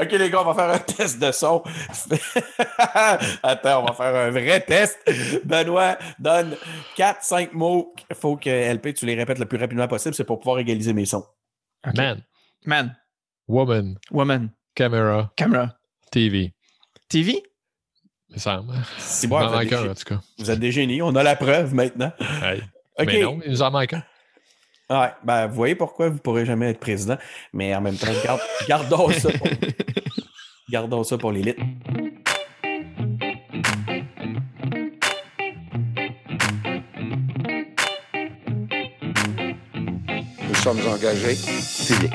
OK, les gars, on va faire un test de son. Attends, on va faire un vrai test. Benoît donne 4-5 mots. Il faut que LP, tu les répètes le plus rapidement possible. C'est pour pouvoir égaliser mes sons. Man, Man, woman, woman, camera, camera, TV. TV? Il me semble. C'est Il bon, manque un, gé- en tout cas. vous êtes des génies. On a la preuve maintenant. Hey. Mais non, il nous en manque un. Ouais, ben, vous voyez pourquoi vous ne pourrez jamais être président. Mais en même temps, garde- gardons ça pour, gardons ça pour l'élite. Nous sommes engagés publics.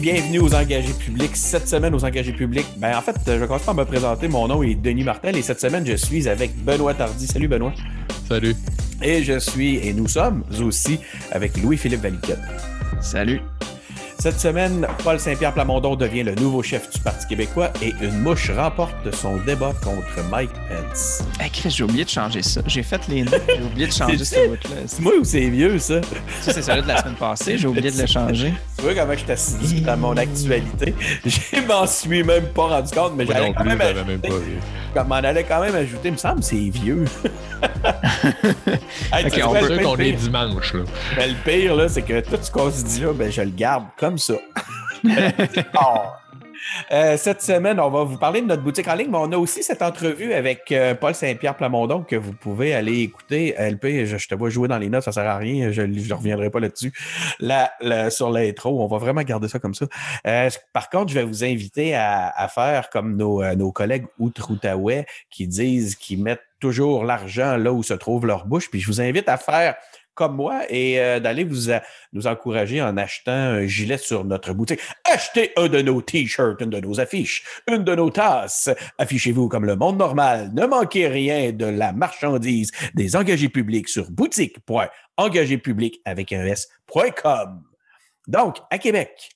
Bienvenue aux engagés publics. Cette semaine, aux engagés publics, ben, en fait, je vais commencer par me présenter. Mon nom est Denis Martel et cette semaine, je suis avec Benoît Tardy. Salut, Benoît. Salut. Et je suis, et nous sommes aussi avec Louis-Philippe Valiquette. Salut. Cette semaine, Paul Saint-Pierre Plamondon devient le nouveau chef du Parti québécois et une mouche remporte son débat contre Mike Pence. Hey, Chris, j'ai oublié de changer ça. J'ai fait les notes, j'ai oublié de changer C'est ce bout-là. C'est moi ou c'est vieux, ça? Ça, c'est celui de la semaine passée. J'ai oublié de le changer. Tu vois comment je suis assidu dans mon actualité? Je m'en suis même pas rendu compte, mais j'allais quand même, même pas ajouter- je m'en allais quand même ajouter, il me semble, c'est vieux. Hey, on sûr qu'on pire- est dimanche, là. Ben, le pire, là, c'est que tout ce qu'on se dit là, ben, je le garde comme ça. Ah. Euh, cette semaine, on va vous parler de notre boutique en ligne, mais on a aussi cette entrevue avec euh, Paul Saint-Pierre Plamondon que vous pouvez aller écouter. LP, je, je te vois jouer dans les notes, ça sert à rien, je ne reviendrai pas là-dessus. Là, là, sur l'intro, on va vraiment garder ça comme ça. Euh, par contre, je vais vous inviter à, à faire comme nos, euh, nos collègues outre-Outaouais qui disent qu'ils mettent toujours l'argent là où se trouve leur bouche. Puis je vous invite à faire comme moi et euh, d'aller vous nous encourager en achetant un gilet sur notre boutique. Achetez un de nos t-shirts, une de nos affiches, une de nos tasses. Affichez-vous comme le monde normal. Ne manquez rien de la marchandise des engagés publics sur boutique.engagépublic avec un S.com. Donc, à Québec,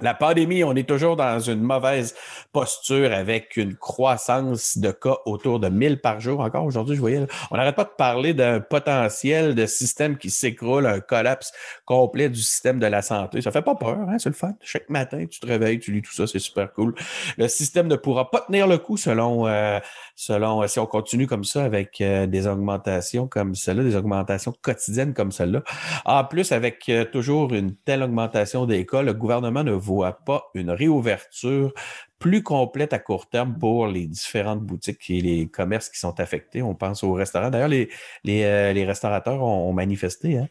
la pandémie, on est toujours dans une mauvaise posture avec une croissance de cas autour de 1000 par jour. Encore aujourd'hui, je voyais, on n'arrête pas de parler d'un potentiel de système qui s'écroule, un collapse complet du système de la santé. Ça fait pas peur, hein? c'est le fun. Chaque matin, tu te réveilles, tu lis tout ça, c'est super cool. Le système ne pourra pas tenir le coup selon, euh, selon si on continue comme ça avec euh, des augmentations comme celle-là, des augmentations quotidiennes comme celle-là. En plus, avec euh, toujours une telle augmentation des cas, le gouvernement ne voit pas une réouverture plus complète à court terme pour les différentes boutiques et les commerces qui sont affectés. On pense aux restaurants. D'ailleurs, les, les, euh, les restaurateurs ont, ont manifesté. Hein.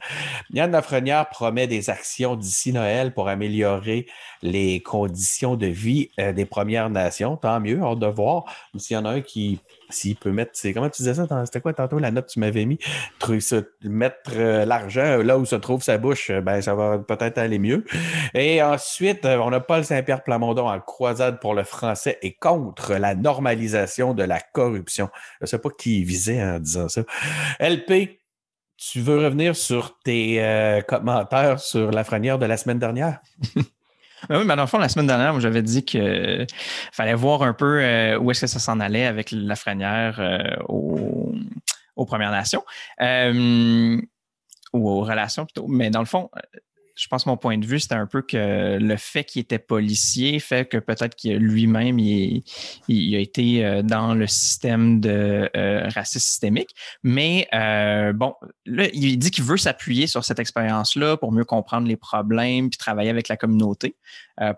Yann Lafrenière promet des actions d'ici Noël pour améliorer les conditions de vie euh, des Premières Nations. Tant mieux, hâte de voir. S'il y en a un qui, s'il peut mettre, c'est comment tu disais ça? C'était quoi tantôt la note que tu m'avais mis? Mettre euh, l'argent là où se trouve sa bouche, euh, ben ça va peut-être aller mieux. Et ensuite, euh, on a Paul Saint-Pierre Plamondon en croisade pour le français et contre la normalisation de la corruption. Je ne sais pas qui il visait en disant ça. LP, tu veux revenir sur tes euh, commentaires sur la franière de la semaine dernière? Ben oui, mais dans le fond, la semaine dernière, j'avais dit qu'il fallait voir un peu euh, où est-ce que ça s'en allait avec la franière euh, aux, aux Premières Nations. Euh, ou aux relations plutôt. Mais dans le fond, euh, je pense que mon point de vue, c'était un peu que le fait qu'il était policier fait que peut-être que lui-même, il, a été euh, dans le système de euh, racisme systémique. Mais euh, bon, là, il dit qu'il veut s'appuyer sur cette expérience-là pour mieux comprendre les problèmes puis travailler avec la communauté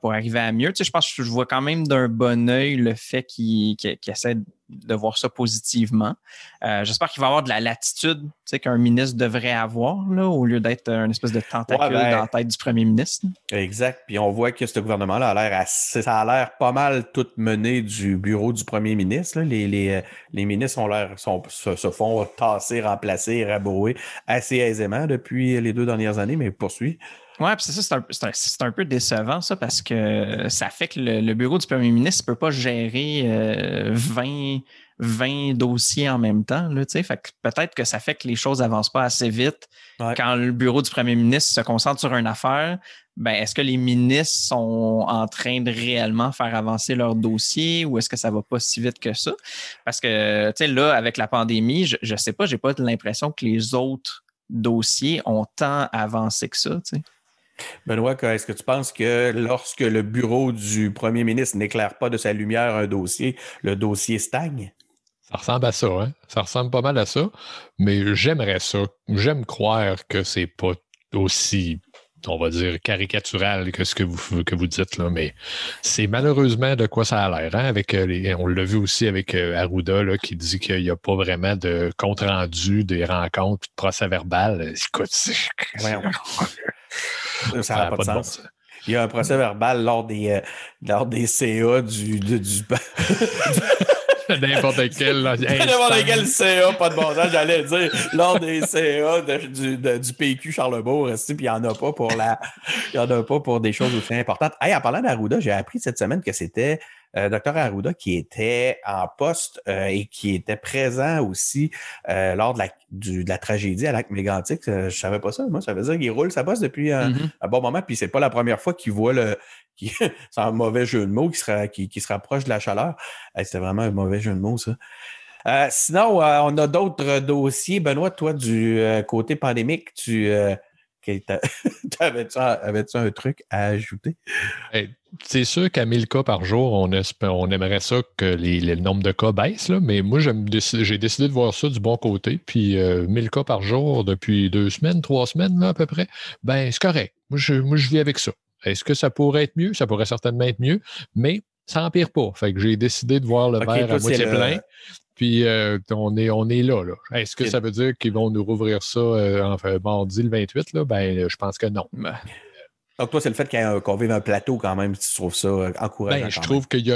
pour arriver à mieux. Tu sais, je pense que je vois quand même d'un bon œil le fait qu'il qu'il essaie de voir ça positivement. Euh, J'espère qu'il va avoir de la latitude qu'un ministre devrait avoir là, au lieu d'être une espèce de tentacule Ouais, ben, dans la tête du premier ministre. Exact. Puis on voit que ce gouvernement-là a l'air assez, ça a l'air pas mal tout mené du bureau du premier ministre. là. Les, les, euh, les ministres ont l'air, se, se font tasser, remplacer, rabrouer assez aisément depuis les deux dernières années, mais poursuit. Oui, puis c'est ça, c'est un, c'est peu décevant, ça, parce que ça fait que le, le bureau du premier ministre ne peut pas gérer euh, 20, 20 dossiers en même temps. Là, fait que peut-être que ça fait que les choses n'avancent pas assez vite. Ouais. Quand le bureau du premier ministre se concentre sur une affaire, ben, est-ce que les ministres sont en train de réellement faire avancer leur dossier ou est-ce que ça va pas si vite que ça? Parce que, là, avec la pandémie, je, je sais pas, j'ai pas l'impression que les autres dossiers ont tant avancé que ça. Benoît, est-ce que tu penses que lorsque le bureau du premier ministre n'éclaire pas de sa lumière un dossier, le dossier stagne? Ça ressemble à ça, hein? Ça ressemble pas mal à ça. Mais j'aimerais ça. J'aime croire que c'est pas aussi on va dire, caricatural que ce que vous, que vous dites, là, mais c'est malheureusement de quoi ça a l'air. Hein, avec euh, les, on l'a vu aussi avec euh, Arruda là, qui dit qu'il n'y a pas vraiment de compte-rendu des rencontres, de procès verbal. Écoute, ça n'a pas, de sens. Il y a un procès verbal lors des, euh, lors des CA du, du, du N'importe quel. N'importe quel CA, pas de bon sens, j'allais dire, lors des CA du, du, PQ Charlebourg, puis il n'y en a pas pour la. Il y en a pas pour des choses aussi importantes. Hey, en parlant d'Arruda, j'ai appris cette semaine que c'était Dr Arruda qui était en poste euh, et qui était présent aussi euh, lors de la, du, de la tragédie à Lac Mégantic. je savais pas ça. Moi, ça veut dire qu'il roule sa bosse depuis un, mm-hmm. un, bon moment, puis c'est pas la première fois qu'il voit le, c'est un mauvais jeu de mots qui se, qui, se rapproche de la chaveur. C'était vraiment un mauvais jeu de mots, ça. Euh, sinon, euh, on a d'autres dossiers. Benoît, toi, du euh, côté pandémique, tu avais-tu un truc à ajouter? c'est sûr qu'à 1000 cas par jour, on, on aimerait ça que les, le nombre de cas baisse, là, mais moi, j'ai décidé de voir ça du bon côté. Puis 1000 cas par jour depuis deux semaines, trois semaines là, à peu près, ben c'est correct. Moi je, moi, je vis avec ça. Est-ce que ça pourrait être mieux? Ça pourrait certainement être mieux, mais ça n'empire pas. Fait que j'ai décidé de voir le verre à moitié plein. Puis euh, on, est, on est là. là. Est-ce que ça veut dire qu'ils vont nous rouvrir ça euh, enfin, mardi le 28? Là? Ben, je pense que non. Ben. Donc, toi, c'est le fait qu'on vive un plateau quand même, tu trouves ça euh, encourageant. Ben, je trouve qu'il y,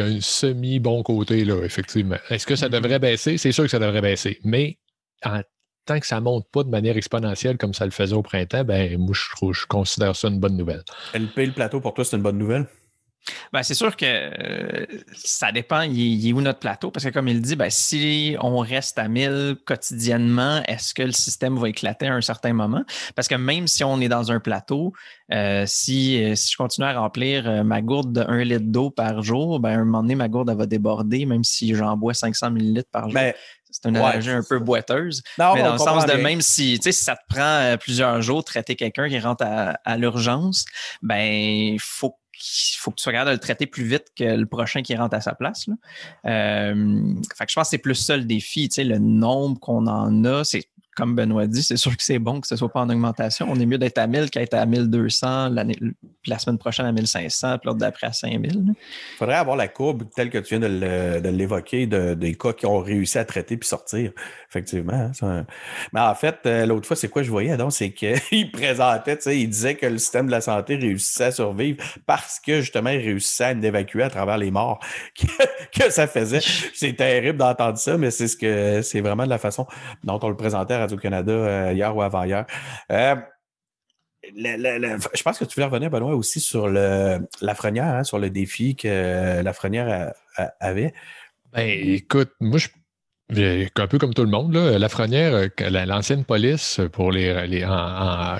a un semi-bon côté, là, effectivement. Est-ce que ça mm-hmm. devrait baisser? C'est sûr que ça devrait baisser. Mais en tant que ça ne monte pas de manière exponentielle comme ça le faisait au printemps, ben moi, je, je considère ça une bonne nouvelle. LP, le plateau, pour toi, c'est une bonne nouvelle? Ben, c'est sûr que euh, ça dépend, il, est où notre plateau, parce que comme il dit, ben, si on reste à 1000 quotidiennement, est-ce que le système va éclater à un certain moment? Parce que même si on est dans un plateau, euh, si, euh, si je continue à remplir ma gourde de 1 litre d'eau par jour, ben, à un moment donné, ma gourde va déborder, même si j'en bois 500 millilitres par jour. Ben, c'est une analogie un peu boiteuse. mais dans le sens de même si, si ça te prend plusieurs jours de traiter quelqu'un qui rentre à, à l'urgence, ben, il faut faut que tu capable de le traiter plus vite que le prochain qui rentre à sa place. Euh, fait que je pense que c'est plus ça le défi. le nombre qu'on en a, c'est comme Benoît dit, c'est sûr que c'est bon que ce ne soit pas en augmentation. On est mieux d'être à 1000 qu'être à 1200 la semaine prochaine à 1500, puis l'autre d'après à 5000. Il faudrait avoir la courbe telle que tu viens de l'évoquer des cas qui ont réussi à traiter puis sortir. Effectivement. Hein, Mais en fait, euh, l'autre fois, c'est quoi je voyais? Donc, c'est qu'il présentait, il disait que le système de la santé réussissait à survivre parce que justement, il réussissait à évacuer à travers les morts que, ça faisait. C'est terrible d'entendre ça, mais c'est ce que c'est vraiment de la façon dont on le présentait Radio-Canada euh, hier ou avant-hier. Euh, je pense que tu voulais revenir, Benoît, aussi sur le, Lafrenière, hein, sur le défi que Lafrenière avait. Ben, écoute, moi, je un peu comme tout le monde, là, Lafrenière, euh, l'ancienne police pour les,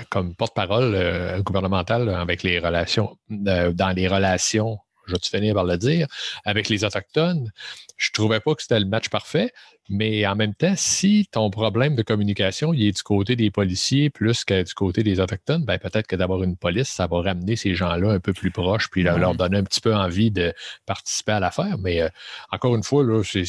comme porte-parole gouvernementale avec les relations, dans les relations, je vais te finir par le dire, avec les Autochtones, je trouvais pas que c'était le match parfait. Mais en même temps, si ton problème de communication il est du côté des policiers plus que du côté des Autochtones, ben peut-être que d'avoir une police, ça va ramener ces gens-là un peu plus proches, puis leur, donner un petit peu envie de participer à l'affaire. Mais euh, encore une fois, là, c'est,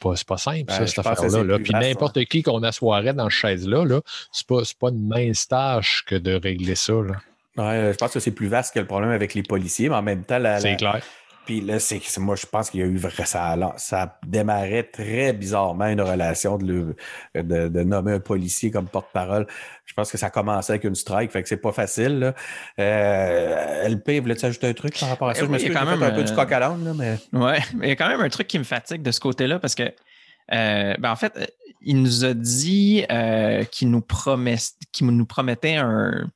pas, pas, simple, ça, ben, cette affaire-là. Puis n'importe qui qu'on assoirait dans cette chaise-là, -là, c'est pas, pas une mince tâche que de régler ça. Là. Ouais, je pense que c'est plus vaste que le problème avec les policiers, mais en même temps, la, c'est clair puis là, c'est moi, je pense qu'il y a eu ça, ça démarrait très bizarrement une relation de, de, nommer un policier comme porte-parole. Je pense que ça commençait avec une strike, fait que c'est pas facile. Là. Euh, LP, voulais-tu ajouter un truc par rapport à ça? je me suis quand même un peu du coq à l'âne, mais. Ouais, mais il y a quand même un truc qui me fatigue de ce côté-là parce que euh, ben en fait, il nous a dit euh, qu'il nous, promet, nous promettait un,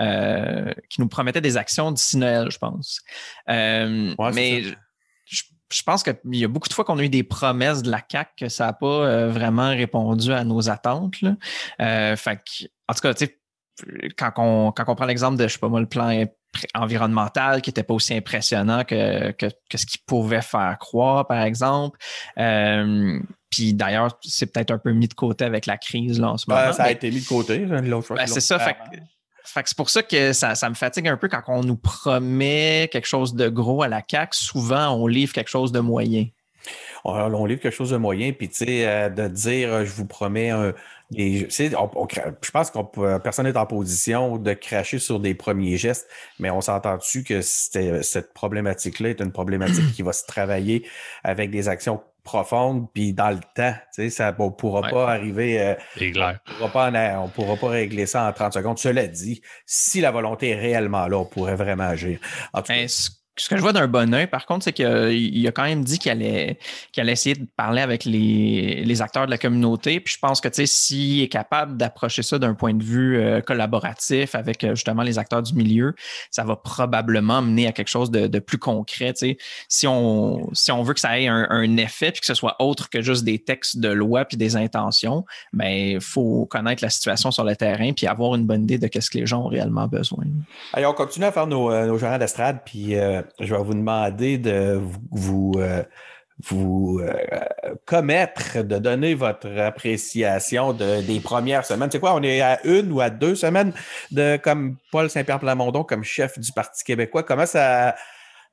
euh, nous promettait des actions d'ici Noël, je pense. Euh, mais je, pense qu'il y a beaucoup de fois qu'on a eu des promesses de la CAC que ça n'a pas vraiment répondu à nos attentes. fait en tout cas, quand on, quand on prend l'exemple de, je sais pas moi, le plan environnemental qui n'était pas aussi impressionnant que, que, ce qu'il pouvait faire croire, par exemple. Euh, puis d'ailleurs, c'est peut-être un peu mis de côté avec la crise là, en ce moment. ça a été mis de côté l'autre fois. Ben, c'est ça. Fait c'est pour ça que ça, ça, me fatigue un peu quand on nous promet quelque chose de gros à la CAQ. Souvent, on livre quelque chose de moyen. On, livre quelque chose de moyen, puis tu sais, euh, de dire, euh, je vous promets un. je pense que personne n'est en position de cracher sur des premiers gestes, mais on s'entend dessus que cette problématique-là est une problématique qui va se travailler avec des actions profondes, puis dans le temps. Tu sais, ça ne pourra pas arriver. Euh, on ne pourra, pas régler ça en 30 secondes. Cela dit, si la volonté est réellement là, on pourrait vraiment agir. En tout ben, cas, ce que je vois d'un bon oeil, par contre, c'est qu'il a quand même dit qu'il allait, allait essayer de parler avec les, acteurs de la communauté. Puis je pense que s'il est capable d'approcher ça d'un point de vue euh, collaboratif avec euh, justement les acteurs du milieu, ça va probablement mener à quelque chose de, plus concret. Si on, si on veut que ça ait un, effet puis que ce soit autre que juste des textes de loi puis des intentions, ben il faut connaître la situation sur le terrain puis avoir une bonne idée de ce que les gens ont réellement besoin. Allez, on continue à faire nos, euh, nos gérants d'estrade puis je vais vous demander de vous, vous, euh, euh, commettre, de donner votre appréciation des premières semaines. C'est quoi, on est à une ou à deux semaines de comme Paul Saint-Pierre Plamondon comme chef du Parti québécois? Comment ça.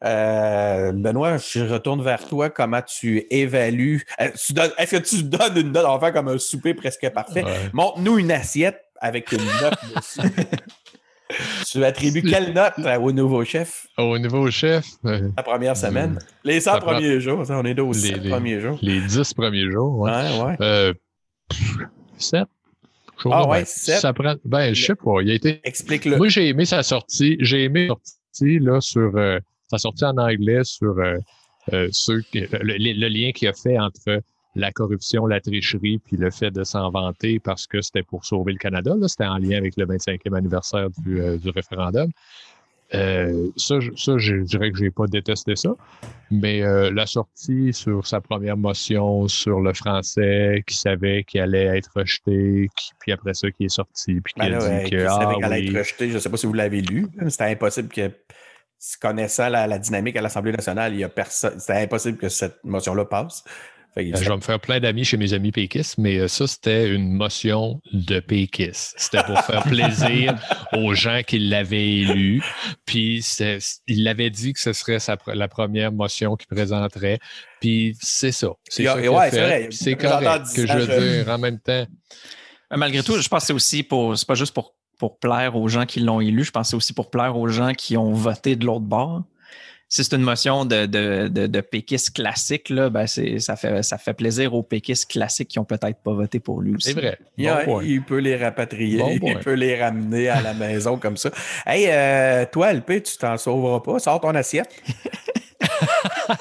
Euh, Benoît, je retourne vers toi. Comment tu évalues? Est-ce que tu donnes une note? On va faire comme un souper presque parfait. Montre-nous une assiette avec une note dessus. Tu attribues quelle note au nouveau chef? Au nouveau chef? Euh, la première semaine. Les 100 premiers jours, on est aux les, premiers jours. Les 10 premiers jours, ouais. ouais, Euh, 7. Ah ouais, 7. Ça prend, ben, je sais pas. Il a été. Explique-le. Moi, j'ai aimé sa sortie. J'ai aimé sa sortie, là, sur, euh, sa sortie en anglais sur, euh, euh ceux, le, le, lien qu'il a fait entre la corruption, la tricherie, puis le fait de s'en vanter parce que c'était pour sauver le Canada. C'était en lien avec le 25e anniversaire du, euh, du référendum. Euh, ça, ça, je dirais que j'ai pas détesté ça. Mais euh, la sortie sur sa première motion sur le français, qui savait qu'il allait être rejeté, puis après ça, qui est sorti, puis qui ben a dit que. Ah, savait qu'elle allait être rejeté. Je ne sais pas si vous l'avez lu. C'était impossible que. Connaissant la, la dynamique à l'Assemblée nationale, il y a personne. C'était impossible que cette motion-là passe. Euh, je vais me faire plein d'amis chez mes amis péquistes, mais euh, ça, c'était une motion de péquistes. C'était pour faire plaisir aux gens qui l'avaient élu. Puis il avait dit que ce serait la première motion qu'il présenterait. Puis c'est ça. C'est ça C'est correct que je veux dire en même temps. Malgré tout, je pense que c'est aussi pour. C'est pas juste pour, pour plaire aux gens qui l'ont élu, je pense que c'est aussi pour plaire aux gens qui ont voté de l'autre bord si c'est une motion de, de, de, péquiste classique, là, ben ça, fait, ça fait plaisir aux péquistes classiques qui n'ont peut-être pas voté pour lui aussi. C'est vrai. il, peut les rapatrier, il peut les ramener à la maison comme ça. Hey, euh, toi, LP, tu t'en sauveras pas. Sors ton assiette.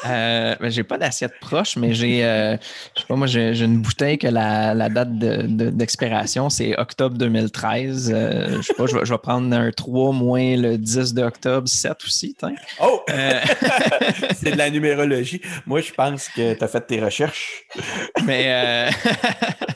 euh, ben, j'ai pas d'assiette proche, mais j'ai, euh, je sais pas, moi, j'ai, une bouteille que la, la date d'expiration, c'est octobre 2013. Euh, je sais pas, je vais, prendre un 3 moins le 10 d'octobre, 7 aussi. Oh! Euh, c'est de la numérologie. Moi, je pense que tu as fait tes recherches. mais.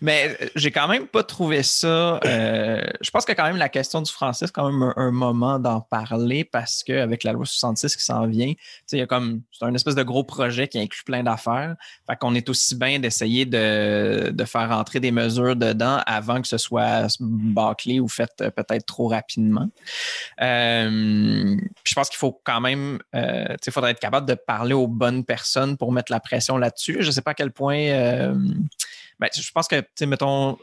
Mais euh, j'ai quand même pas trouvé ça. Euh, je pense que quand même la question du français, c'est quand même un, moment d'en parler parce qu'avec la loi 66 qui s'en vient, il y a comme c'est un espèce de gros projet qui inclut plein d'affaires. Fait qu'on est aussi bien d'essayer de, faire entrer des mesures dedans avant que ce soit bâclé ou fait euh, peut-être trop rapidement. je pense qu'il faut quand même, il faudrait être capable de parler aux bonnes personnes pour mettre la pression là-dessus. Je ne sais pas à quel point ben, je pense que, tu sais, mettons,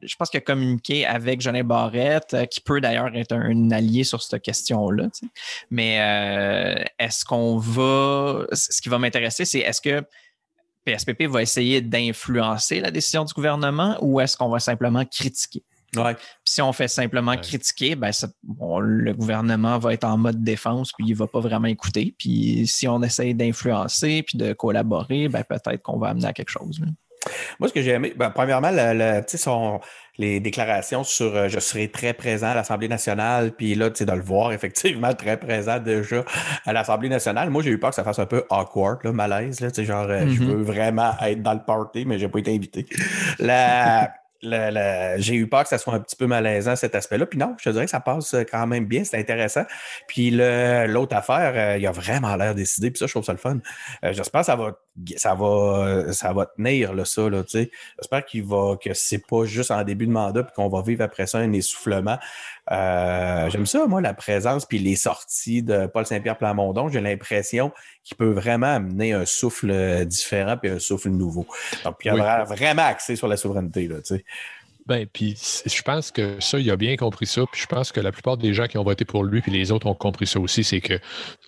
je pense qu'il a communiqué avec Jolin Barrette, euh, qui peut d'ailleurs être un, allié sur cette question-là. Mais euh, est-ce qu'on va. Ce qui va m'intéresser, c'est est-ce que PSPP va essayer d'influencer la décision du gouvernement ou est-ce qu'on va simplement critiquer? si on fait simplement critiquer, ben le gouvernement va être en mode défense, puis il ne va pas vraiment écouter. Puis si on essaye d'influencer puis de collaborer, ben peut-être qu'on va amener à quelque chose. Moi, ce que j'ai aimé, ben, premièrement, son, les déclarations sur euh, je serai très présent à l'Assemblée nationale, puis là, tu sais, de le voir effectivement très présent déjà à l'Assemblée nationale. Moi, j'ai eu peur que ça fasse un peu awkward, là, malaise, là, genre, euh, je mm-hmm. veux vraiment être dans le party, mais j'ai pas été invité. La, j'ai eu peur que ça soit un petit peu malaisant cet aspect-là. Puis non, je te dirais que ça passe quand même bien, c'est intéressant. Puis l'autre affaire, euh, il a vraiment l'air décidé, puis ça, je trouve ça le fun. J'espère que ça va ça va, ça va tenir, là, ça. Là, J'espère qu'il va, que c'est pas juste en début de mandat puis qu'on va vivre après ça un essoufflement. Euh, j'aime ça, moi, la présence puis les sorties de Paul Saint-Pierre Plamondon. J'ai l'impression qu'il peut vraiment amener un souffle différent puis un souffle nouveau. Donc, il y a vraiment axé sur la souveraineté. Là, ben, puis je pense que ça, il a bien compris ça. Puis je pense que la plupart des gens qui ont voté pour lui, puis les autres ont compris ça aussi, c'est que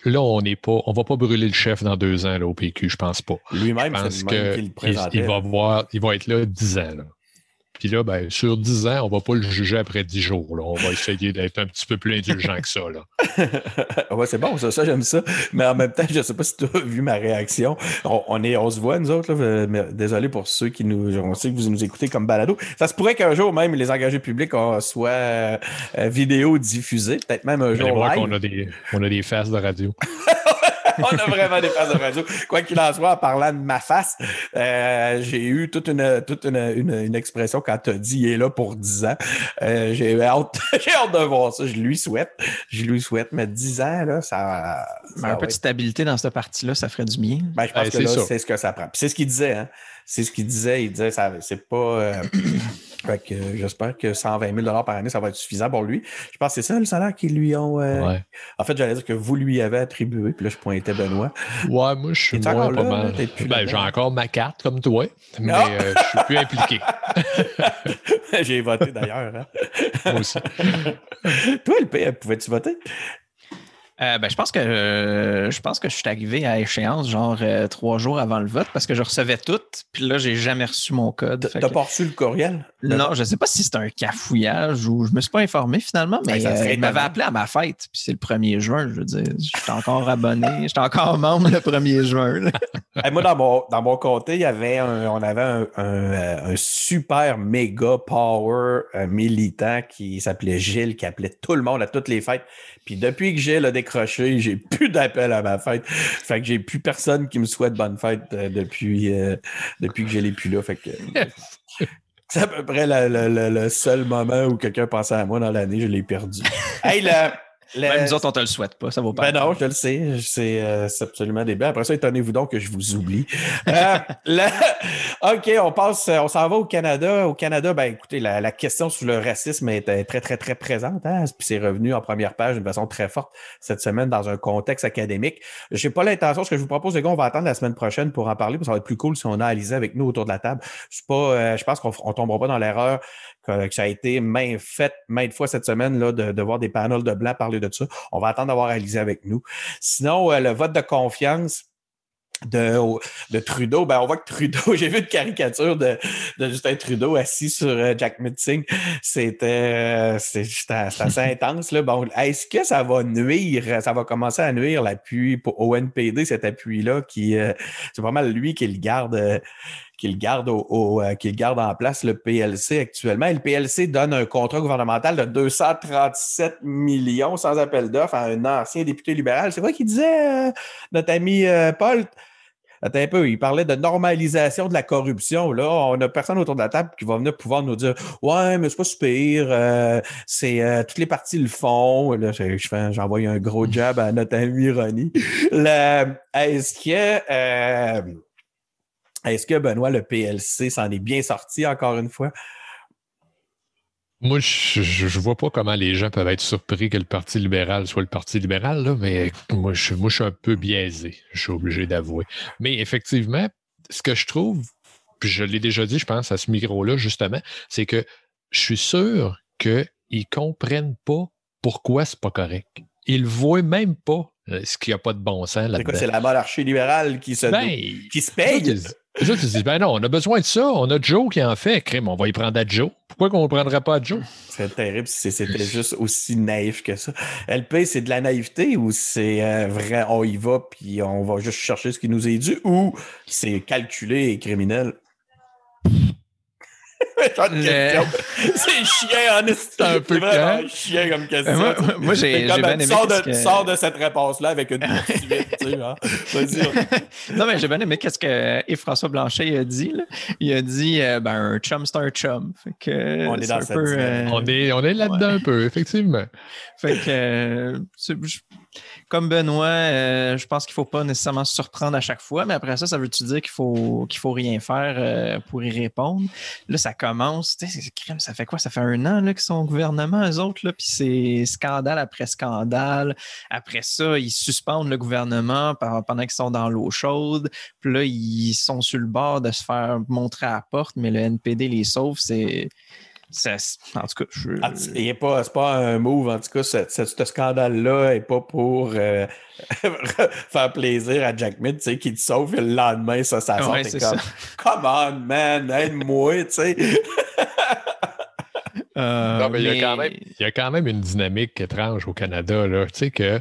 là, on n'est pas, on va pas brûler le chef dans deux ans là, au PQ, je pense pas. Lui-même, c'est qu'il il, va voir, il va être là dix ans. Là. Puis là, ben, sur 10 ans, on ne va pas le juger après 10 jours. Là. On va essayer d'être un petit peu plus indulgent que ça. Là. ouais, c'est bon, ça, ça j'aime ça. Mais en même temps, je ne sais pas si tu as vu ma réaction. On, est, on se voit, nous autres. Là, désolé pour ceux qui nous. On sait que vous nous écoutez comme balado. Ça se pourrait qu'un jour, même, les engagés publics soient euh, vidéo diffusés. Peut-être même un jour. Live. On a, des, on a des faces de radio. on a vraiment des faces de radio. Quoi qu'il en soit, en parlant de ma face, euh, j'ai eu toute une, toute une, une, expression quand tu as dit il est là pour 10 ans. Euh, j'ai hâte, hâte de voir ça. Je lui souhaite. Je lui souhaite. Mais 10 ans, là, ça. un peu de stabilité dans cette partie-là, ça ferait du bien. Ben, je pense que là, c'est ce que ça prend. c'est ce qu'il disait. Hein? C'est ce qu'il disait. Il disait ça c'est pas. Euh, fait que euh, j'espère que 120 000 par année, ça va être suffisant pour lui. Je pense que c'est ça le salaire qu'ils lui ont. Euh, en fait, j'allais dire que vous lui avez attribué, puis là, je pointais Benoît. Ouais, moi, je suis moins pas mal. Ben, j'ai encore ma carte comme toi, mais ah! euh, je suis plus impliqué. j'ai voté d'ailleurs. Hein? moi aussi. toi, le P, pouvais-tu voter? Euh, ben, je pense que euh, je pense que je suis arrivé à échéance genre euh, trois jours avant le vote parce que je recevais tout, puis là j'ai jamais reçu mon code. T'as pas reçu le courriel? Non, je sais pas si c'est un cafouillage ou je me suis pas informé finalement, mais il m'avait appelé à ma fête, puis c'est le 1er juin, je veux dire, j'étais encore abonné, j'étais encore membre le 1er juin. moi dans mon dans mon comté, il y avait on avait un, super méga power militant qui s'appelait Gilles qui appelait tout le monde à toutes les fêtes. Puis depuis que Gilles a décroché, j'ai plus d'appel à ma fête. Fait que j'ai plus personne qui me souhaite bonne fête euh, depuis, euh, depuis que je l'ai plus là. Fait que c'est à peu près le seul moment où quelqu'un pensait à moi dans l'année, je l'ai perdu. hey, là! Même nous autres, on te le souhaite pas, ça vaut pas. Ben non, je le sais, euh, c'est absolument débile. Après ça, étonnez-vous donc que je vous oublie. Euh, OK, on passe, on s'en va au Canada. Au Canada, ben écoutez, la, question sur le racisme est très, très, très présente. Hein? Puis c'est revenu en première page d'une façon très forte cette semaine dans un contexte académique. Je n'ai pas l'intention, ce que je vous propose, les gars, on va attendre la semaine prochaine pour en parler, parce que ça va être plus cool si on a Alizé avec nous autour de la table. Je, pas, euh, je pense qu'on ne tombera pas dans l'erreur que, ça a été main faite maintes fois cette semaine là, de, de voir des panels de blanc parler de ça. On va attendre d'avoir Alizé avec nous. Sinon, euh, le vote de confiance, de, de, Trudeau, ben on voit que Trudeau, j'ai vu une caricature de, de Justin Trudeau assis sur euh, Jack Mitzing. C'était euh, assez intense. Là. Bon, est-ce que ça va nuire, ça va commencer à nuire l'appui au NPD, cet appui-là, qui c'est pas mal lui qui le garde qu'il garde, au, euh, garde en place le PLC actuellement. Et le PLC donne un contrat gouvernemental de 237 millions sans appel d'offres à un ancien député libéral. C'est vrai qu'il disait, euh, notre ami euh, Paul, Attends un peu, il parlait de normalisation de la corruption. Là, on n'a personne autour de la table qui va venir pouvoir nous dire Ouais, mais c'est pas super, c'est toutes les parties le font. Là, j'envoie un gros jab à notre ami Ronnie. Est-ce que est-ce que, Benoît, le PLC s'en est bien sorti encore une fois? Moi, je ne vois pas comment les gens peuvent être surpris que le Parti libéral soit le Parti libéral, mais moi je, moi, je suis un peu biaisé, je suis obligé d'avouer. Mais effectivement, ce que je trouve, puis je l'ai déjà dit, je pense, à ce micro-là, justement, c'est que je suis sûr qu'ils ne comprennent pas pourquoi c'est pas correct. Ils ne voient même pas euh, ce qu'il n'y a pas de bon sens là-dedans. C'est la monarchie libérale qui se, ben, qui se paye? Autres, ils disent, ben non, on a besoin de ça. On a Joe qui en fait. Crime, on va y prendre à Joe. Pourquoi qu'on ne prendrait pas à Joe? C'est terrible si c'était juste aussi naïf que ça. LP, c'est de la naïveté ou c'est euh, vrai, on y va puis on va juste chercher ce qui nous est dû ou c'est calculé et criminel? c'est chien, C'est un peu vraiment chien comme question. moi, j'ai bien aimé. Sors de, de cette réponse-là avec une là-dessus. Hein? Vas-y. non, mais j'ai bien aimé qu'est-ce que Yves François Blanchet a dit. Là. Il a dit euh, ben, un chum, c'est un chum. Fait que, On est dans cette peu, euh, On est, on est là-dedans un peu, effectivement. Fait que, euh, je- comme Benoît, euh, je pense qu'il ne faut pas nécessairement se surprendre à chaque fois, mais après ça, ça veut-tu dire qu'il faut, faut rien faire euh, pour y répondre? Là, ça commence, tu sais, ça fait quoi? Ça fait un an qu'ils sont au gouvernement, eux autres, là, puis c'est scandale après scandale. Après ça, ils suspendent le gouvernement pendant qu'ils sont dans l'eau chaude, puis là, ils sont sur le bord de se faire montrer à la porte, mais le NPD les sauve, c'est. Ça- en tout cas, je. Ah, tu- il est pas, c'est pas un move, en tout cas, ce, ce- ce scandale-là n'est pas pour euh, faire plaisir à Jack Mitt, tu sais, qui te sauve et le lendemain, ça, ça sort. Ouais, c'est comme, come on, man, aide-moi, tu sais. Euh, Non, mais il y a quand même- Il y a quand même une dynamique étrange au Canada. Là. Tu sais que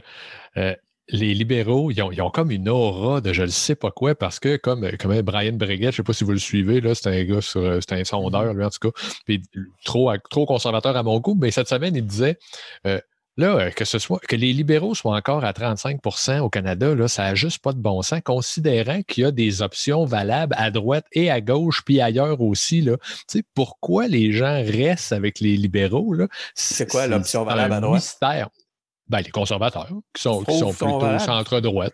euh, les libéraux, ils ont, ils ont comme une aura de je ne sais pas quoi, parce que comme, comme Brian Breguet, je ne sais pas si vous le suivez, là, c'est un gars sur c'est un sondeur, lui, en tout cas, puis trop, trop conservateur à mon goût, mais cette semaine, il disait euh, Là, euh, que ce soit que les libéraux soient encore à 35% au Canada, là, ça n'a juste pas de bon sens, considérant qu'il y a des options valables à droite et à gauche, puis ailleurs aussi. Là. Tu sais, pourquoi les gens restent avec les libéraux? là? C'est quoi l'option c'est valable un à droite? mystère. Ben, les conservateurs, qui sont, qui plutôt centre-droite.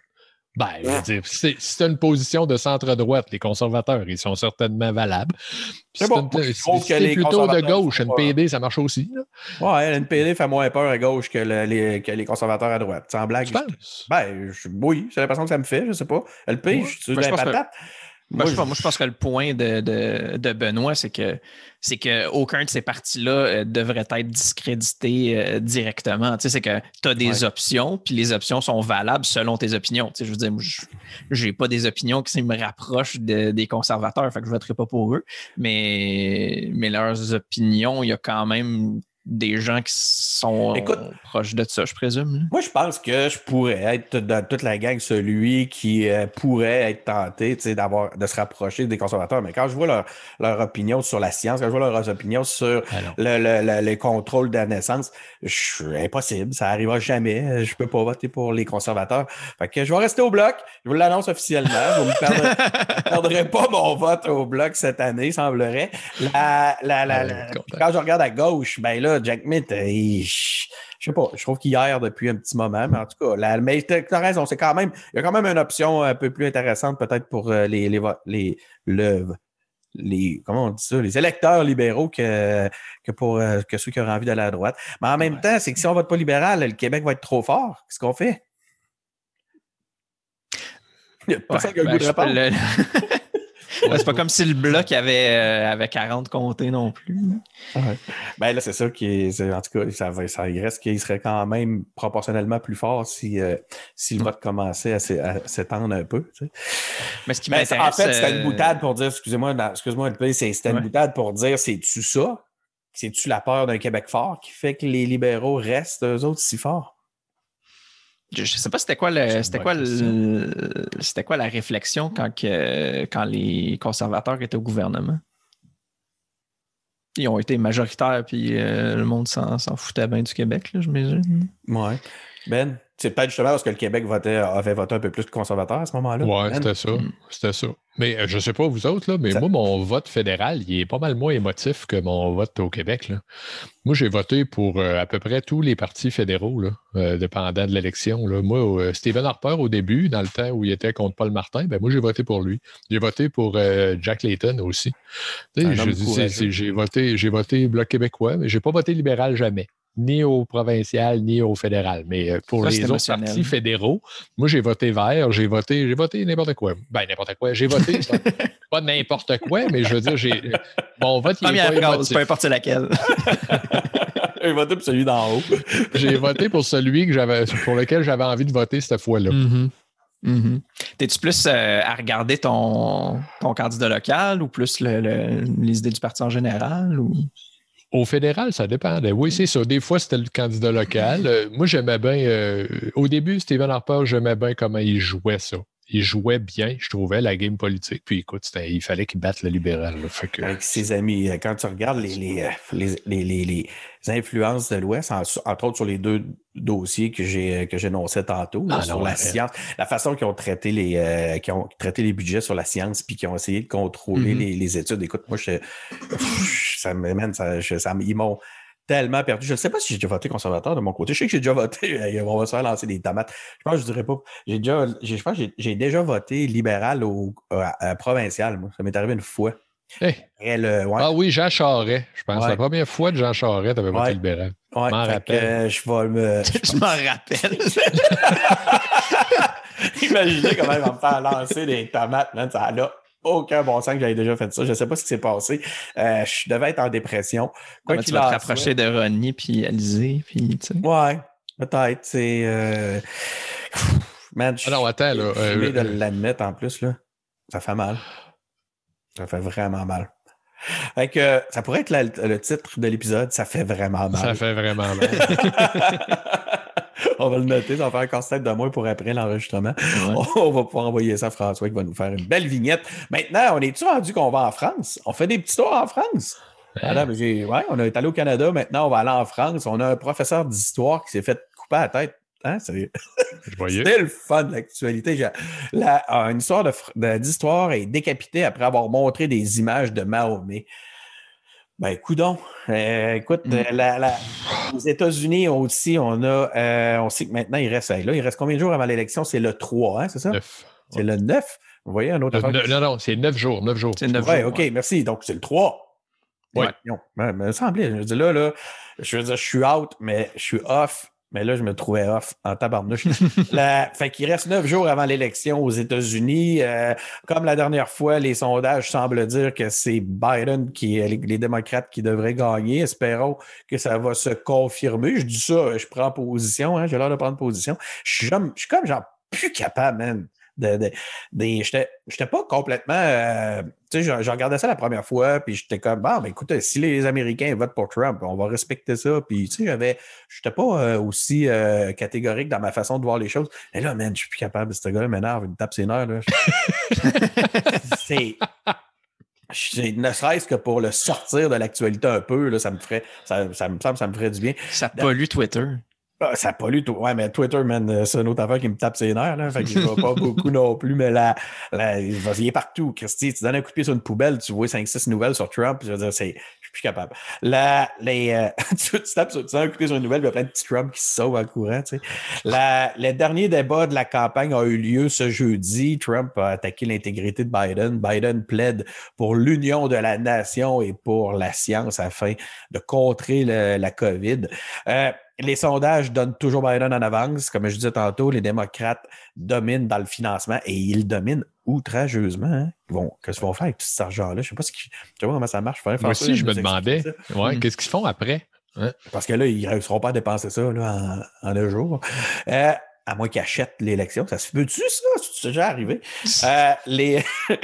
Ben, dire, c'est c'est une position de centre-droite. Les conservateurs, ils sont certainement valables. C'est bon. t'as une- Moi, je trouve si que t'es les plutôt de gauche, une PD, ça marche aussi. là. Ouais, fait moins peur à gauche que, le- les, que les conservateurs à droite. Sans blague. Tu je-? Ben, je- oui, c'est l'impression que ça me fait, je sais pas. Le P, Ouais. je suis Ben, que- patates. Moi, Moi, je, pense- moi, je pense que le point de, de, de Benoît, c'est que c'est que aucun de ces partis-là euh, devrait être discrédité euh, directement. Tu sais, c'est que tu as des Ouais. options, puis les options sont valables selon tes opinions. Tu sais, je veux dire, je n'ai pas des opinions qui me rapprochent de- des conservateurs, fait que je ne voterai pas pour eux. Mais, mais leurs opinions, il y a quand même des gens qui sont Écoute- proches de ça, je présume. Moi, je pense que je pourrais être dans toute la gang celui qui euh, pourrait être tenté d'avoir, de se rapprocher des conservateurs. Mais quand je vois leur, leur opinion sur la science, quand je vois leurs opinions sur Ah le, le, le- les contrôles de la naissance, je suis impossible. Ça arrivera jamais. Je peux pas voter pour les conservateurs. Fait que je vais rester au bloc. Je vous l'annonce officiellement. Je ne perdrai, pas mon vote au bloc cette année, semblerait. La, la, la, Ah, quand je regarde à gauche, ben là, Jack Mitt, euh, il- je sais pas, je trouve qu'il erre depuis un petit moment, mais en tout cas, la, mais raison, c'est quand même, il y a quand même une option un peu plus intéressante peut-être pour euh, les, les, les, le, les, comment on dit ça, les électeurs libéraux que, que pour euh, que ceux qui auraient envie d'aller à droite. Mais en même Ouais. temps, c'est que si on vote pas libéral, le Québec va être trop fort. Qu'est-ce qu'on fait? Il y a personne qui a le ben, goût de répondre. Ouais, c'est pas comme si le bloc avait, euh, avait 40 comtés non plus. Ben là, c'est sûr qu'il en tout cas, ça, va- ça reste qu'il serait quand même proportionnellement plus fort si, euh, si le vote commençait à s'é- à s'étendre un peu. tu sais. Mais ce qui Ben, en fait, c'était une euh, boutade pour dire, excusez-moi, excuse-moi, c'était une Ouais. boutade pour dire, c'est-tu ça? C'est-tu la peur d'un Québec fort qui fait que les libéraux restent, eux autres, si forts? Je, je sais pas c'était quoi le c'était quoi le- c'était quoi la réflexion quand que, quand les conservateurs étaient au gouvernement? Ils ont été majoritaires puis euh, le monde s'en s'en foutait bien du Québec, là, j'imagine. Ouais. Ben, c'est peut-être justement parce que le Québec votait, avait voté un peu plus de conservateurs à ce moment-là. Ouais, Ben, c'était ça. C'était ça. Mais euh, je sais pas vous autres, là, mais Ça- moi, mon vote fédéral, il est pas mal moins émotif que mon vote au Québec. Là. Moi, j'ai voté pour euh, à peu près tous les partis fédéraux, là, euh, dépendant de l'élection. Moi, euh, Stephen Harper, au début, dans le temps où il était contre Paul Martin, ben moi, j'ai voté pour lui. J'ai voté pour euh, Jack Layton aussi. Je J'ai voté, j'ai voté Bloc québécois, mais j'ai pas voté libéral jamais. Ni au provincial, ni au fédéral. Mais euh, pour Ça, les autres partis fédéraux, moi, j'ai voté vert, j'ai voté, j'ai voté n'importe quoi. Ben, n'importe quoi. J'ai voté, pas, n'importe quoi, mais je veux dire, j'ai, mon vote, il est Première pas peu importe laquelle. J'ai voté pour celui d'en haut. J'ai voté pour celui que j'avais, pour lequel j'avais envie de voter cette fois-là. Mhm. T'es-tu plus euh, à regarder ton, ton candidat local ou plus le- le- les idées du parti en général? Ou... Au fédéral, ça dépendait. Oui, c'est ça. Des fois, c'était le candidat local. Euh, moi, j'aimais bien. euh, au début, Stephen Harper, j'aimais bien comment il jouait ça. Il jouait bien, je trouvais, la game politique. Puis écoute, il fallait qu'il batte le libéral. Avec ses amis, euh, quand tu regardes les, les, euh, les, influences de l'Ouest, entre autres sur les deux dossiers que j'ai que j'énonçais tantôt, ah sur la science, la façon qu'ils ont traité les qui ont traité les budgets sur la science, puis qui ont essayé de contrôler mm-hmm. les, études. Écoute, moi, je, ça me mène, ça, ça, ils m'ont tellement perdu. Je ne sais pas si j'ai déjà voté conservateur de mon côté. Je sais que j'ai déjà voté. On va se faire lancer des tomates. Je pense que je dirais pas. J'ai déjà, je pense j'ai déjà voté libéral au provincial. Moi. Ça m'est arrivé une fois. Ah oui, Jean Charest. Je pense. La première fois de Jean Charest, tu avais voté libéral. je m'en rappelle. je vais me. je m'en rappelle. Imaginez comment il va me faire lancer des tomates, man. Ça là aucun bon sens que j'avais déjà fait ça. Je ne sais pas ce qui s'est passé. Euh, je devais être en dépression. Quoi tu vas te rapprocher de Ronnie puis Alizé. Puis, ouais, peut-être. C'est. Euh... Man, ah non, attends. Là, euh, de l'admettre en plus. Là. Ça fait mal. Ça fait vraiment mal. Fait que, ça pourrait être le titre de l'épisode. Ça fait vraiment mal. Ça fait vraiment mal. on va le noter, ça va faire un casse-tête de moins pour après l'enregistrement. On va pouvoir envoyer ça à François qui va nous faire une belle vignette. Maintenant, on est-tu rendu qu'on va en France? On fait des petits tours en France? Ouais, on est allé au Canada, maintenant on va aller en France. On a un professeur d'histoire qui s'est fait couper la tête. Hein? C'est le fun de l'actualité. une histoire d'histoire est décapitée après avoir montré des images de Mahomet. Ben, coudon. Euh, écoute, mm. euh, aux États-Unis aussi, on a, euh, on sait que maintenant, il reste, là, il reste combien de jours avant l'élection? C'est le 3, hein, c'est ça? 9. C'est le 9. Vous voyez un autre Non, non, c'est 9 jours, 9 jours. C'est 9 ouais, OK, merci. Donc, c'est le 3. Oui. Ouais, me semblait. Je dis là, là, je veux dire, je suis out, mais je suis off mais là, je me trouvais off en tabarnouche. la... Fait qu'il reste neuf jours avant l'élection aux États-Unis. Euh, comme la dernière fois, les sondages semblent dire que c'est Biden qui est les démocrates qui devraient gagner. Espérons que ça va se confirmer. Je dis ça, je prends position, hein, j'ai l'air de prendre position. Je suis comme, je suis comme genre plus capable, man de, de, j'étais pas complètement. Euh, tu sais, je, regardais ça la première fois, puis j'étais comme, bon, ben écoute, si les Américains votent pour Trump, on va respecter ça. Puis, tu sais, j'avais, j'étais pas euh, aussi euh, catégorique dans ma façon de voir les choses. Et là, man, je suis plus capable. Ce gars-là m'énerve, il me tape ses nerfs, là. c'est. Ne serait-ce que pour le sortir de l'actualité un peu, là, ça me ferait, ça, ça me semble, ça me ferait du bien. Ça pollue Twitter. Ah, ça pollue tout. Ouais, mais Twitter, man, euh, c'est une autre affaire qui me tape ses nerfs. Là. Fait qu'il va pas beaucoup non plus, mais là, là il, est partout. Christy, tu donnes un coup de pied sur une poubelle, tu vois 5-6 nouvelles sur Trump. Je veux dire, c'est, je suis plus capable. Là, les, euh, tu, tapes sur, tu donnes un coup de pied sur une nouvelle, il y a plein de petits Trump qui se sauvent en courant. Tu sais. La, le dernier débat de la campagne a eu lieu ce jeudi. Trump a attaqué l'intégrité de Biden. Biden plaide pour l'union de la nation et pour la science afin de contrer le, la COVID. Euh, les sondages donnent toujours Biden en avance. Comme je disais tantôt, les démocrates dominent dans le financement et ils dominent outrageusement. Hein. qu'est-ce qu'ils vont faire avec tout cet argent-là? Je ne sais pas, ce sais pas comment ça marche. Moi aussi, je me demandais, ouais, mm. qu'est-ce qu'ils font après? Parce que là, ils ne réussiront pas à dépenser ça là, en, en, deux jours. Euh, à moins qu'ils achètent l'élection. Ça se peut-tu, ça? C'est déjà arrivé. Euh, les...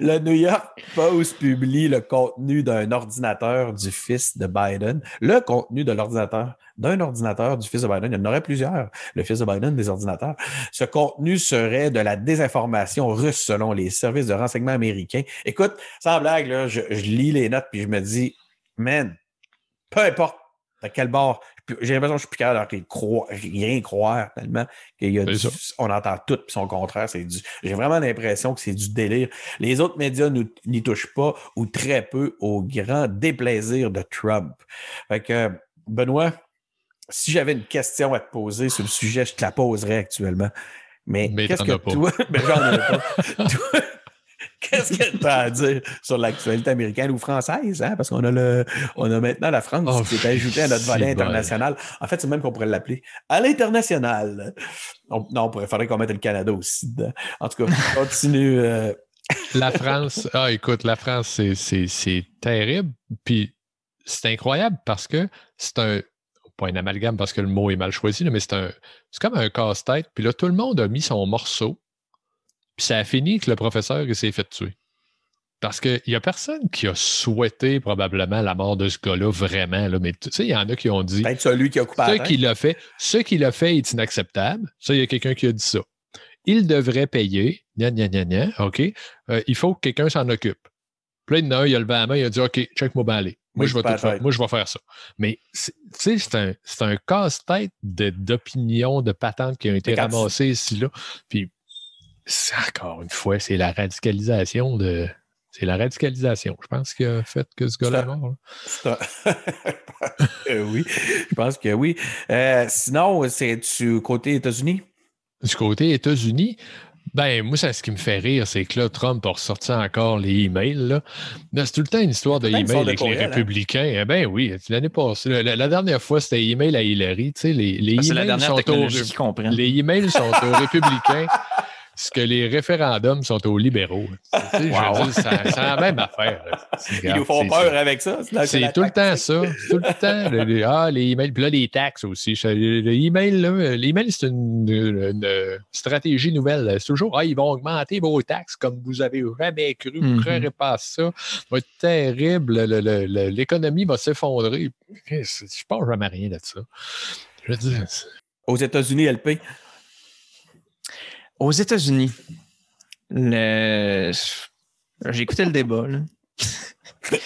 le New York Post publie le contenu d'un ordinateur du fils de Biden. Le contenu de l'ordinateur d'un ordinateur du fils de Biden. Il y en aurait plusieurs, le fils de Biden, des ordinateurs. Ce contenu serait de la désinformation russe selon les services de renseignement américains. Écoute, sans blague, là, je, je lis les notes puis je me dis, man, peu importe à quel bord j'ai l'impression que je suis plus capable de rien croire tellement qu'il y a on entend tout puis son contraire. C'est du, j'ai vraiment l'impression que c'est du délire. Les autres médias n'y touchent pas ou très peu au grand déplaisir de Trump. Fait que, Benoît, si j'avais une question à te poser sur le sujet, je te la poserais actuellement. Mais, qu'est-ce que toi. Mais j'en ai pas. Qu'est-ce que tu as à dire sur l'actualité américaine ou française? Hein? Parce qu'on a le, on a maintenant la France oh, qui est ajoutée à notre volet international. En fait, c'est même qu'on pourrait l'appeler à l'international. non, on pourrait faire qu'on mette le Canada aussi. En tout cas, continue. Euh. la France, ah écoute, la France, c'est terrible. Puis c'est incroyable parce que c'est un, pas un amalgame parce que le mot est mal choisi, mais c'est un, c'est comme un casse-tête. Puis là, tout le monde a mis son morceau puis ça a fini que le professeur s'est fait tuer. Parce qu'il n'y a personne qui a souhaité probablement la mort de ce gars-là vraiment. Là. Mais tu sais, il y en a qui ont dit. Peut-être celui qui a coupé Ce qu'il a fait, ce qu'il a fait est inacceptable. Ça, il y a quelqu'un qui a dit ça. il devrait payer, gna, gna, gna, gna, OK, euh, il faut que quelqu'un s'en occupe. Puis là, il y en a un, il a levé la main, il a dit OK, check moi bien aller. Moi, Oui, je vais tout faire. Moi, je vais faire ça. Mais, tu sais, c'est un, un casse-tête de- d'opinions, de patentes qui ont été ramassées ici, là. Puis, encore une fois, c'est la radicalisation de. C'est la radicalisation, je pense, qui a fait que ce gars-là oui, je pense que oui. Euh, sinon, c'est du côté États-Unis? Du côté États-Unis, ben, moi, ça, ce qui me fait rire, c'est que là, Trump a ressorti encore les emails. Là. Là, c'est tout le temps une histoire de de avec les courriel, hein? républicains. Eh ben oui, l'année passée, la, la dernière fois, c'était email à Hillary. Tu sais, les, les la emails dernière sont aux, les emails sont aux républicains, ce que les référendums sont aux libéraux. Tu sais, je dire, c'est la même affaire. Ils nous font peur avec ça. c'est tout le temps ça. Tout le temps. le- le- ah, les emails. Puis là, les taxes aussi. Je- Le, l'email, c'est une, stratégie nouvelle. C'est toujours, ah, ils vont augmenter vos taxes comme vous avez jamais cru. Vous ne Mhm. croirez pas ça. Ça va être terrible. Le- le- le- L'économie va s'effondrer. Je ne pense jamais rien de ça. Je veux dire, Aux États-Unis, LP. Aux États-Unis, le... j'ai écouté le débat. là.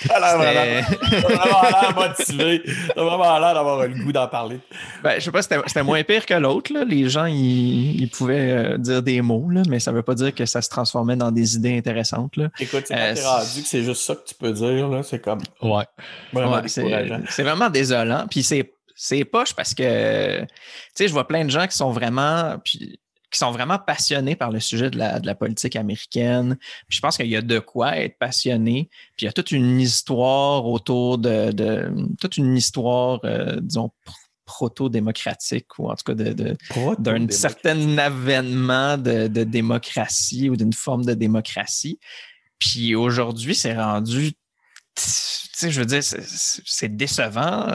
T'as l'air vraiment, l'air motivé. T'as vraiment l'air d'avoir le goût d'en parler. Ben, je sais pas, c'était c'était moins pire que l'autre. Les gens, ils, ils pouvaient euh, dire des mots, là, mais ça veut pas dire que ça se transformait dans des idées intéressantes. Là. Écoute, c'est Euh, t'es rendu que c'est juste ça que tu peux dire. C'est comme ouais. vraiment Ouais, c'est décourageant. c'est vraiment désolant. Puis c'est c'est poche parce que, tu sais, je vois plein de gens qui sont vraiment, puis, qui sont vraiment passionnés par le sujet de la, de la politique américaine. Puis je pense qu'il y a de quoi être passionné. Puis il y a toute une histoire autour de, de toute une histoire, euh, disons, pr- proto-démocratique ou en tout cas de, de- d'un certain avènement de, de démocratie ou d'une forme de démocratie. Puis aujourd'hui, c'est rendu, je veux dire, c'est- décevant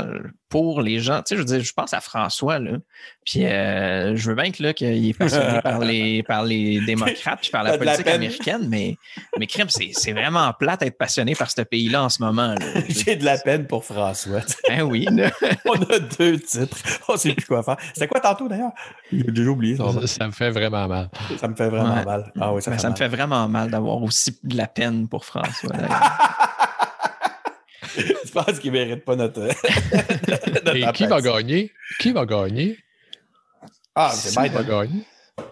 pour les gens. Tu sais, je veux dire, je pense à François, là. Puis euh, je veux bien que là, qu'il est passionné par les, par les démocrates puis par la politique américaine, mais, mais crime, c'est c'est vraiment plate d'être passionné par ce pays-là en ce moment. J'ai de la peine pour François. Ben oui, là. On a deux titres. On sait plus quoi faire. C'était quoi tantôt d'ailleurs? J'ai déjà oublié. Ça, Ça, me fait vraiment mal. Ça me fait vraiment Ouais. mal. Ah oui, ça, Ben, fait ça me fait vraiment mal d'avoir aussi de la peine pour François. Je pense qu'il ne mérite pas notre. notre Et qui va gagner? Qui va gagner? Ah, c'est Qui va Biden. gagner?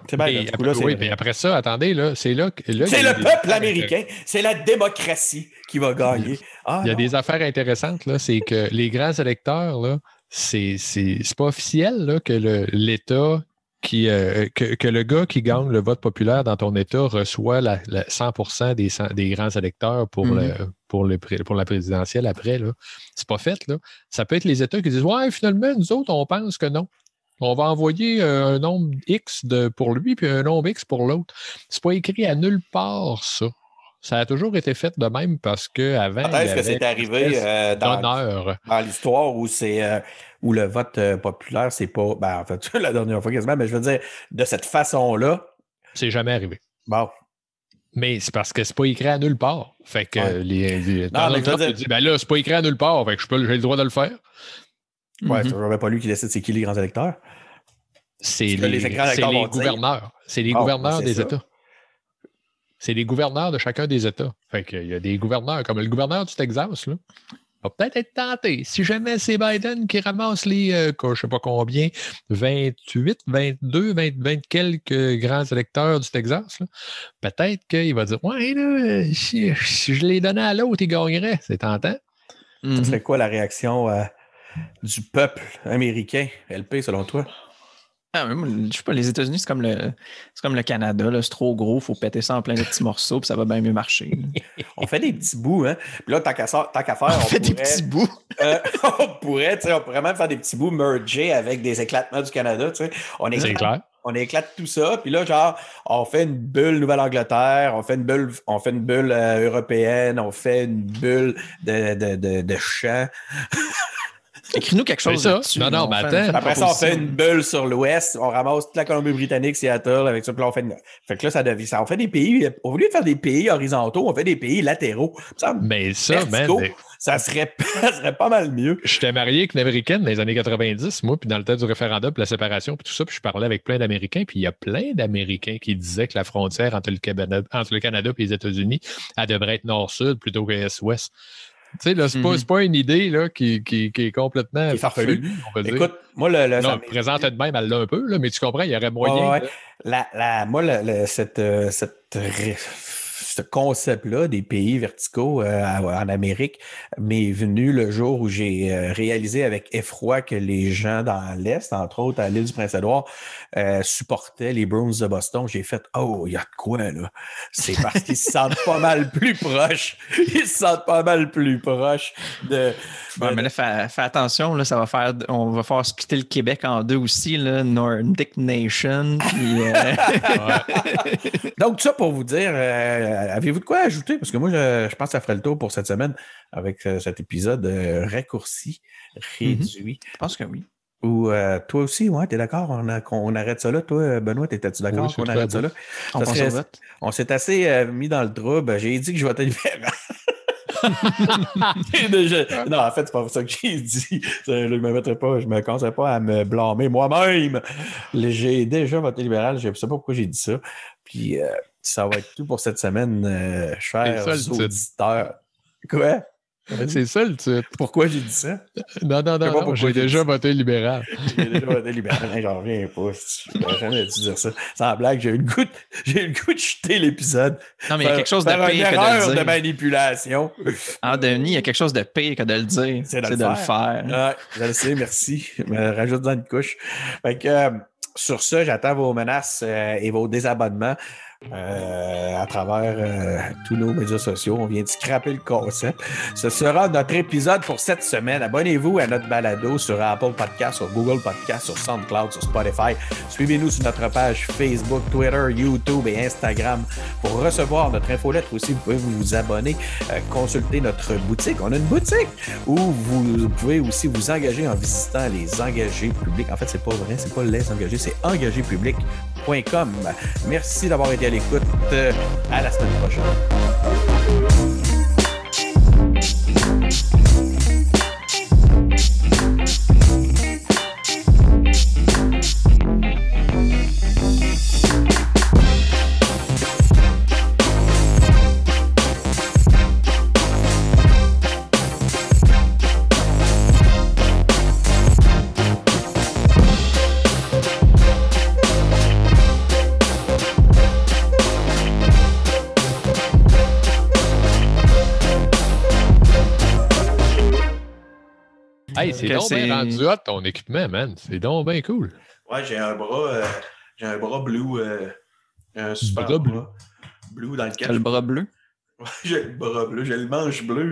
C'est Biden. Après, là, oui, puis après ça, attendez, là, c'est là que. là, C'est le peuple américain. C'est la démocratie qui va gagner. Ah, Il y a non. des affaires intéressantes, là. C'est que les grands électeurs, là, c'est c'est- c'est pas officiel là, que le- l'État qui. euh, que, que le gars qui gagne le vote populaire dans ton État reçoit la, la 100 des, des grands électeurs pour, Mhm. le, pour, le, pré- pour la présidentielle après. là. C'est pas fait, là. Ça peut être les États qui disent Ouais, finalement, nous autres, on pense que non. On va envoyer euh, un nombre X de, pour lui, puis un nombre X pour l'autre. C'est pas écrit à nulle part, ça. Ça a toujours été fait de même parce qu'avant. Quand est-ce que c'est arrivé euh, dans, dans l'histoire où c'est euh, où le vote euh, populaire, c'est pas. Ben, en fait, la dernière fois quasiment, mais je veux dire, de cette façon-là, C'est jamais arrivé. bon. Mais c'est parce que c'est pas écrit à nulle part. Fait que Ouais. les, les- mais Trump dire- ben là, c'est pas écrit à nulle part, fait que je peux- j'ai le droit de le faire. Ouais, c'est vraiment pas lui qui décide c'est qui les grands électeurs. C'est les, gouverneurs. C'est les Ah, gouverneurs des ça. États. C'est les gouverneurs de chacun des États. Fait qu'il y a des gouverneurs, comme le gouverneur du Texas, là, va peut-être être tenté. Si jamais c'est Biden qui ramasse les, euh, je sais pas combien, 28, 22, 20, 20 quelques grands électeurs du Texas, peut-être qu'il va dire Ouais, là, si, si je les donnais à l'autre, il gagnerait. C'est tentant. Ce Mhm. serait quoi la réaction euh, du peuple américain, LP, selon toi? Ah, mais moi, je sais pas, les États-Unis, c'est comme le c'est comme le Canada, là, c'est trop gros, faut péter ça en plein de petits morceaux, puis ça va bien mieux marcher. On fait des petits bouts, hein? Puis là, tant qu'à ça- tant qu'à faire, On on, fait des pourrait, petits bouts. euh, on pourrait, tu sais, on pourrait même faire des petits bouts mergés avec des éclatements du Canada, tu sais. On C'est éclate, clair. on éclate tout ça, puis là, genre, on fait une bulle Nouvelle-Angleterre, on fait une bulle, on fait une bulle euh, européenne, on fait une bulle de, de, de, de champ. Écris-nous quelque chose. ça. là-dessus. Non, non, On mais fait attends. Après ça, on fait une bulle sur l'ouest, on ramasse toute la Colombie-Britannique, Seattle, avec ça, puis là, on fait une... Fait que là, ça devient ça. On fait des pays, au lieu de faire des pays horizontaux, on fait des pays latéraux. Ça, Mais ça, man, verticaux, mais ça, serait, ça serait pas mal mieux. j'étais marié avec une Américaine dans les années 90, moi, puis dans le temps du référendum, puis la séparation, puis tout ça, puis je parlais avec plein d'Américains, puis il y a plein d'Américains qui disaient que la frontière entre le Canada, entre le Canada et les États-Unis, elle devrait être nord-sud plutôt que est-ouest. Tu sais, là, c'est pas, Mhm. pas une idée là, qui, qui, qui est complètement Qui est farfelue. on va dire. Écoute, moi, le, le- non, présente de même, elle l'a un peu, là, mais tu comprends, il y aurait moyen. Ouais. La, la, moi, le- le- cette, euh, cette ce concept-là des pays verticaux euh, en Amérique m'est venu le jour où j'ai euh, réalisé avec effroi que les gens dans l'Est, entre autres à l'île du Prince-Édouard, euh, supportaient les Bruins de Boston. J'ai fait Oh, il y a de quoi là? C'est parce qu'ils se sentent pas mal plus proches. Ils se sentent pas mal plus proches de. Ouais, mais là, fais, fais attention, là, ça va faire, on va faire splitter le Québec en deux aussi, là, Nordic Nation. Puis, Donc, ça pour vous dire, avez-vous de quoi ajouter? Parce que moi, je, je pense que ça ferait le tour pour cette semaine avec euh, cet épisode euh, raccourci, réduit. je pense que oui. Ou euh, toi aussi, ouais, t'es d'accord? On arrête ça là? Toi, Benoît, t'étais-tu d'accord Oui, qu'on arrête ça là? On Ça passe serait- au vote. On s'est assez euh, mis dans le trouble. J'ai dit que je votais libéral. Non, en fait, c'est pas ça que j'ai dit. Je ne me mettrais pas, je me pas à me blâmer moi-même. J'ai déjà voté libéral. Je ne sais pas pourquoi j'ai dit ça. Puis euh, ça va être tout pour cette semaine, euh, chers auditeurs. Quoi? C'est ça le titre. Pourquoi j'ai dit ça? Non, non, non, non j'ai déjà voté libéral. J'ai déjà voté libéral. J'en reviens pas. Je n'aurais jamais dû dire ça. Sans blague, j'ai eu le goût de, j'ai eu le goût de jeter l'épisode. Non, mais il y a quelque chose de Faire pire une que de erreur le de dire. manipulation. Ah, Denis, il y a quelque chose de pire que de le dire. C'est de le de le faire. faire. Ouais, je le sais, merci. Me Rajoute-en une couche. Fait que, euh, sur ça, j'attends vos menaces euh, et vos désabonnements euh, à travers euh, tous nos médias sociaux. On vient de scraper le concept. Ce sera notre épisode pour cette semaine. Abonnez-vous à notre balado sur Apple Podcast, sur Google Podcast, sur SoundCloud, sur Spotify. Suivez-nous sur notre page Facebook, Twitter, YouTube et Instagram pour recevoir notre infolettre aussi. Vous pouvez vous abonner, euh, consulter notre boutique. On a une boutique où vous pouvez aussi vous engager en visitant les engagés publics. En fait, c'est pas vrai, c'est pas les engagés, c'est engagépublic.com. Merci d'avoir été à l'écoute. Euh, À la semaine prochaine. C'est donc bien rendu hot ton équipement, man. C'est donc bien cool. Ouais, j'ai un bras, euh, j'ai un bras blue, euh, un super Bras bleu. dans lequel T'as le bras bleu? j'ai le bras bleu, j'ai le manche bleu.